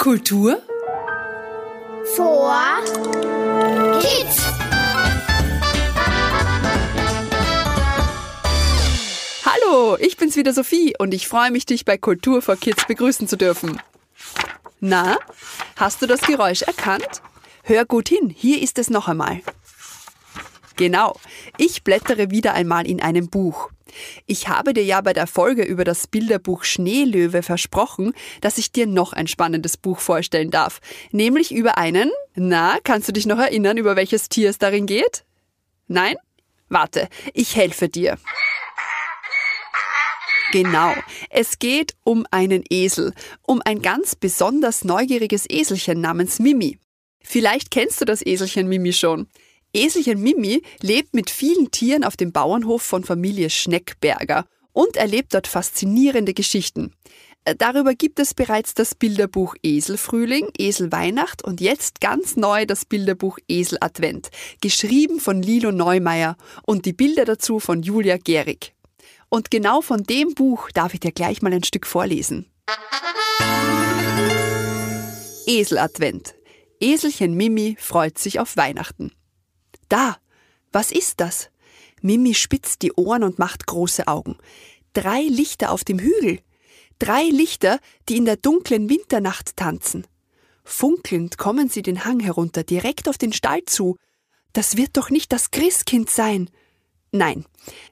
Kultur vor Kids. Hallo, ich bin's wieder Sophie und ich freue mich, dich bei Kultur for Kids begrüßen zu dürfen. Na, hast du das Geräusch erkannt? Hör gut hin, hier ist es noch einmal. Genau, ich blättere wieder einmal in einem Buch. Ich habe dir ja bei der Folge über das Bilderbuch Schneelöwe versprochen, dass ich dir noch ein spannendes Buch vorstellen darf, nämlich über einen, na, kannst du dich noch erinnern, über welches Tier es darin geht? Nein? Warte, ich helfe dir. Genau, es geht um einen Esel, um ein ganz besonders neugieriges Eselchen namens Mimi. Vielleicht kennst du das Eselchen Mimi schon. Eselchen Mimi lebt mit vielen Tieren auf dem Bauernhof von Familie Schneckberger und erlebt dort faszinierende Geschichten. Äh, darüber gibt es bereits das Bilderbuch Eselfrühling, Eselweihnacht und jetzt ganz neu das Bilderbuch Esel Advent, geschrieben von Lilo Neumeier und die Bilder dazu von Julia Gehrig. Und genau von dem Buch darf ich dir gleich mal ein Stück vorlesen. Esel Advent. Eselchen Mimi freut sich auf Weihnachten. Da, was ist das? Mimi spitzt die Ohren und macht große Augen. Drei Lichter auf dem Hügel. Drei Lichter, die in der dunklen Winternacht tanzen. Funkelnd kommen sie den Hang herunter, direkt auf den Stall zu. Das wird doch nicht das Christkind sein. Nein,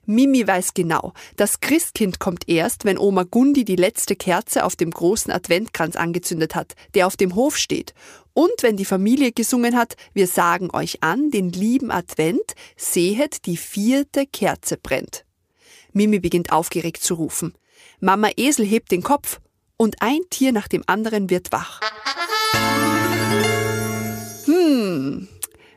Mimi weiß genau, das Christkind kommt erst, wenn Oma Gundi die letzte Kerze auf dem großen Adventkranz angezündet hat, der auf dem Hof steht. Und wenn die Familie gesungen hat, wir sagen euch an, den lieben Advent, sehet, die vierte Kerze brennt. Mimi beginnt aufgeregt zu rufen. Mama Esel hebt den Kopf und ein Tier nach dem anderen wird wach. Hm,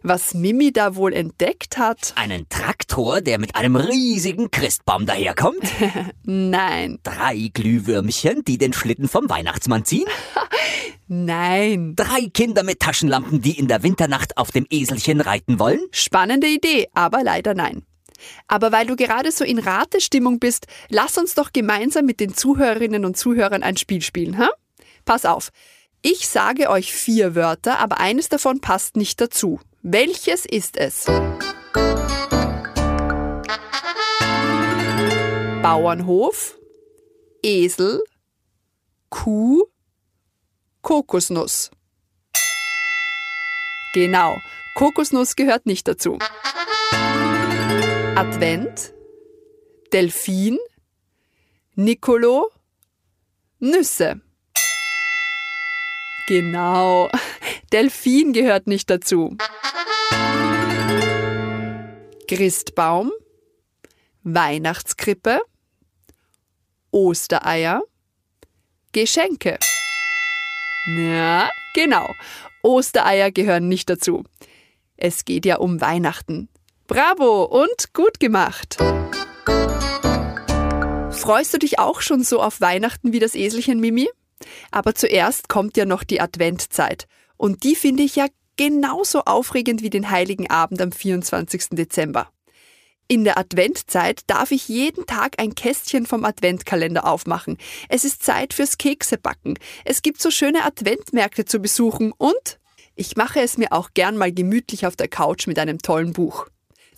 was Mimi da wohl entdeckt hat? Einen Traktor, der mit einem riesigen Christbaum daherkommt? Nein. Drei Glühwürmchen, die den Schlitten vom Weihnachtsmann ziehen? Nein. Drei Kinder mit Taschenlampen, die in der Winternacht auf dem Eselchen reiten wollen? Spannende Idee, aber leider nein. Aber weil du gerade so in Ratestimmung bist, lass uns doch gemeinsam mit den Zuhörerinnen und Zuhörern ein Spiel spielen, ha? Pass auf. Ich sage euch vier Wörter, aber eines davon passt nicht dazu. Welches ist es? Bauernhof, Esel, Kuh, Kokosnuss. Genau, Kokosnuss gehört nicht dazu. Advent, Delfin, Nicolo, Nüsse. Genau, Delfin gehört nicht dazu. Christbaum, Weihnachtskrippe, Ostereier, Geschenke. Ja, genau. Ostereier gehören nicht dazu. Es geht ja um Weihnachten. Bravo und gut gemacht. Freust du dich auch schon so auf Weihnachten wie das Eselchen Mimi? Aber zuerst kommt ja noch die Adventzeit. Und die finde ich ja genauso aufregend wie den Heiligen Abend am 24. Dezember. In der Adventzeit darf ich jeden Tag ein Kästchen vom Adventkalender aufmachen. Es ist Zeit fürs Keksebacken. Es gibt so schöne Adventmärkte zu besuchen und ich mache es mir auch gern mal gemütlich auf der Couch mit einem tollen Buch.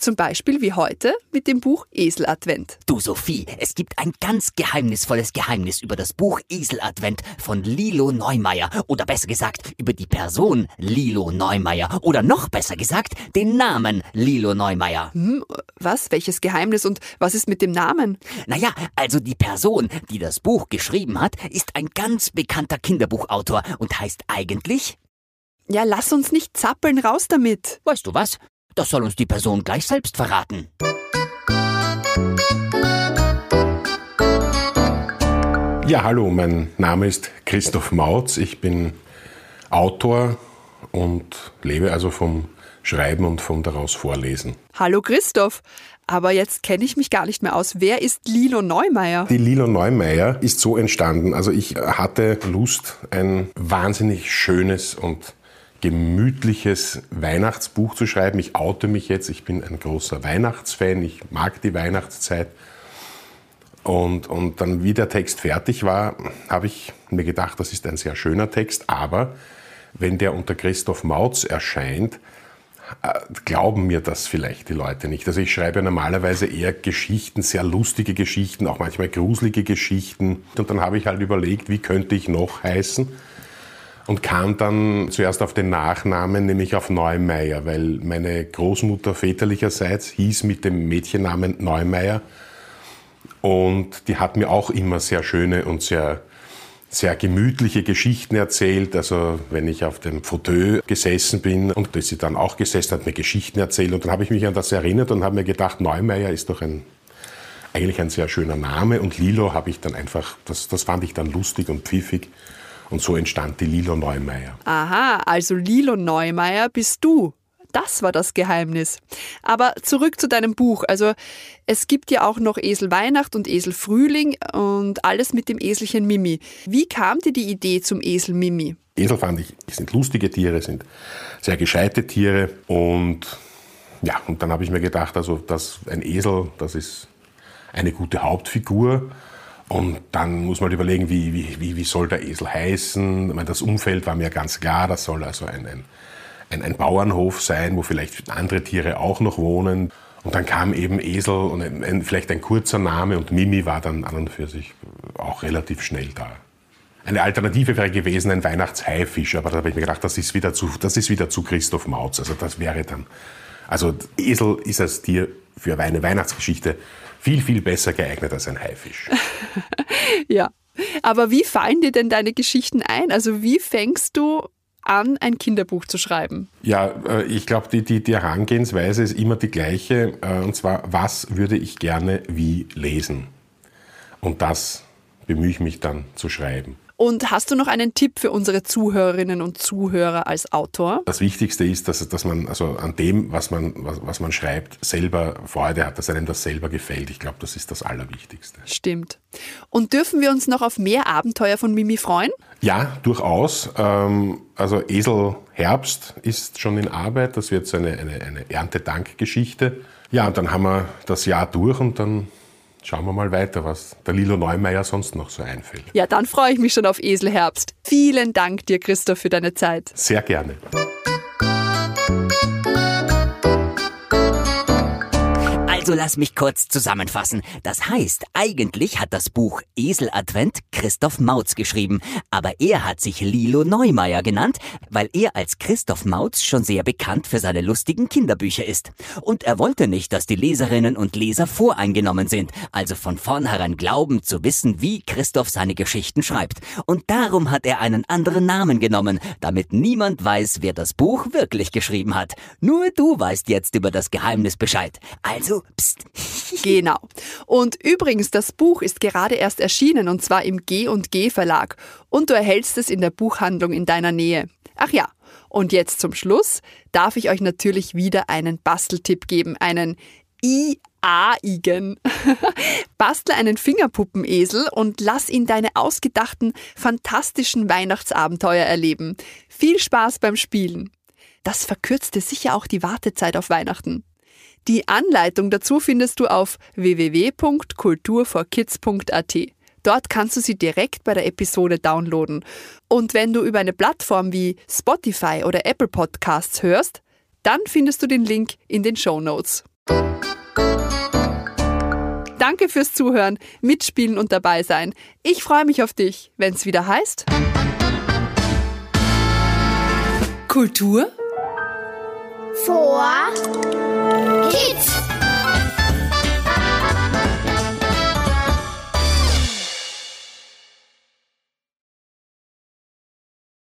Zum Beispiel wie heute mit dem Buch Eseladvent. Du Sophie, es gibt ein ganz geheimnisvolles Geheimnis über das Buch Eseladvent von Lilo Neumeier. Oder besser gesagt, über die Person Lilo Neumeier. Oder noch besser gesagt, den Namen Lilo Neumeier. Hm, was? Welches Geheimnis und was ist mit dem Namen? Naja, also die Person, die das Buch geschrieben hat, ist ein ganz bekannter Kinderbuchautor und heißt eigentlich ja, lass uns nicht zappeln, raus damit. Weißt du was? Das soll uns die Person gleich selbst verraten. Ja, hallo, mein Name ist Christoph Mautz. Ich bin Autor und lebe also vom Schreiben und vom daraus Vorlesen. Hallo Christoph, aber jetzt kenne ich mich gar nicht mehr aus. Wer ist Lilo Neumeier? Die Lilo Neumeier ist so entstanden. Also ich hatte Lust, ein wahnsinnig schönes und gemütliches Weihnachtsbuch zu schreiben. Ich oute mich jetzt, ich bin ein großer Weihnachtsfan, ich mag die Weihnachtszeit. Und, und dann, wie der Text fertig war, habe ich mir gedacht, das ist ein sehr schöner Text, aber wenn der unter Christoph Mautz erscheint, äh, glauben mir das vielleicht die Leute nicht. Also ich schreibe normalerweise eher Geschichten, sehr lustige Geschichten, auch manchmal gruselige Geschichten. Und dann habe ich halt überlegt, wie könnte ich noch heißen? Und kam dann zuerst auf den Nachnamen, nämlich auf Neumeier, weil meine Großmutter väterlicherseits hieß mit dem Mädchennamen Neumeier. Und die hat mir auch immer sehr schöne und sehr sehr gemütliche Geschichten erzählt. Also wenn ich auf dem Fauteuil gesessen bin und das sie dann auch gesessen hat, mir Geschichten erzählt. Und dann habe ich mich an das erinnert und habe mir gedacht, Neumeier ist doch ein, eigentlich ein sehr schöner Name. Und Lilo habe ich dann einfach, das, das fand ich dann lustig und pfiffig. Und so entstand die Lilo Neumeier. Aha, also Lilo Neumeier bist du. Das war das Geheimnis. Aber zurück zu deinem Buch. Also es gibt ja auch noch Esel Weihnacht und Esel Frühling und alles mit dem Eselchen Mimi. Wie kam dir die Idee zum Esel Mimi? Esel fand ich, sind lustige Tiere, sind sehr gescheite Tiere und ja, und dann habe ich mir gedacht, also dass ein Esel, das ist eine gute Hauptfigur. Und dann muss man überlegen, wie, wie, wie soll der Esel heißen. Ich meine, das Umfeld war mir ganz klar, das soll also ein, ein ein, ein Bauernhof sein, wo vielleicht andere Tiere auch noch wohnen. Und dann kam eben Esel und ein, ein, vielleicht ein kurzer Name und Mimi war dann an und für sich auch relativ schnell da. Eine Alternative wäre gewesen ein Weihnachtshaifisch, aber da habe ich mir gedacht, das ist wieder zu, das ist wieder zu Christoph Mautz. Also das wäre dann, also Esel ist als Tier für eine Weihnachtsgeschichte viel, viel besser geeignet als ein Haifisch. ja. Aber wie fallen dir denn deine Geschichten ein? Also wie fängst du an, ein Kinderbuch zu schreiben? Ja, äh, ich glaube, die, die, die Herangehensweise ist immer die gleiche. Äh, und zwar, was würde ich gerne wie lesen? Und das bemühe ich mich dann zu schreiben. Und hast du noch einen Tipp für unsere Zuhörerinnen und Zuhörer als Autor? Das Wichtigste ist, dass, dass man also an dem, was man, was, was man schreibt, selber Freude hat, dass einem das selber gefällt. Ich glaube, das ist das Allerwichtigste. Stimmt. Und dürfen wir uns noch auf mehr Abenteuer von Mimi freuen? Ja, durchaus. Ähm, also Esel Herbst ist schon in Arbeit. Das wird so eine, eine, eine Erntedankgeschichte. Ja, und dann haben wir das Jahr durch und dann Schauen wir mal weiter, was der Lilo Neumeier sonst noch so einfällt. Ja, dann freue ich mich schon auf Eselherbst. Vielen Dank dir, Christoph, für deine Zeit. Sehr gerne. Also lass mich kurz zusammenfassen. Das heißt, eigentlich hat das Buch Esel Advent Christoph Mautz geschrieben, aber er hat sich Lilo Neumeier genannt, weil er als Christoph Mautz schon sehr bekannt für seine lustigen Kinderbücher ist. Und er wollte nicht, dass die Leserinnen und Leser voreingenommen sind, also von vornherein glauben zu wissen, wie Christoph seine Geschichten schreibt. Und darum hat er einen anderen Namen genommen, damit niemand weiß, wer das Buch wirklich geschrieben hat. Nur du weißt jetzt über das Geheimnis Bescheid. Also Psst. Genau. Und übrigens, das Buch ist gerade erst erschienen und zwar im G&G Verlag und du erhältst es in der Buchhandlung in deiner Nähe. Ach ja, und jetzt zum Schluss darf ich euch natürlich wieder einen Basteltipp geben, einen I-A-Igen. Bastle einen Fingerpuppenesel und lass ihn deine ausgedachten, fantastischen Weihnachtsabenteuer erleben. Viel Spaß beim Spielen. Das verkürzte sicher auch die Wartezeit auf Weihnachten. Die Anleitung dazu findest du auf www.kulturforkids.at. Dort kannst du sie direkt bei der Episode downloaden. Und wenn du über eine Plattform wie Spotify oder Apple Podcasts hörst, dann findest du den Link in den Show Notes. Danke fürs Zuhören, Mitspielen und dabei sein. Ich freue mich auf dich, wenn es wieder heißt. Kultur vor Kids.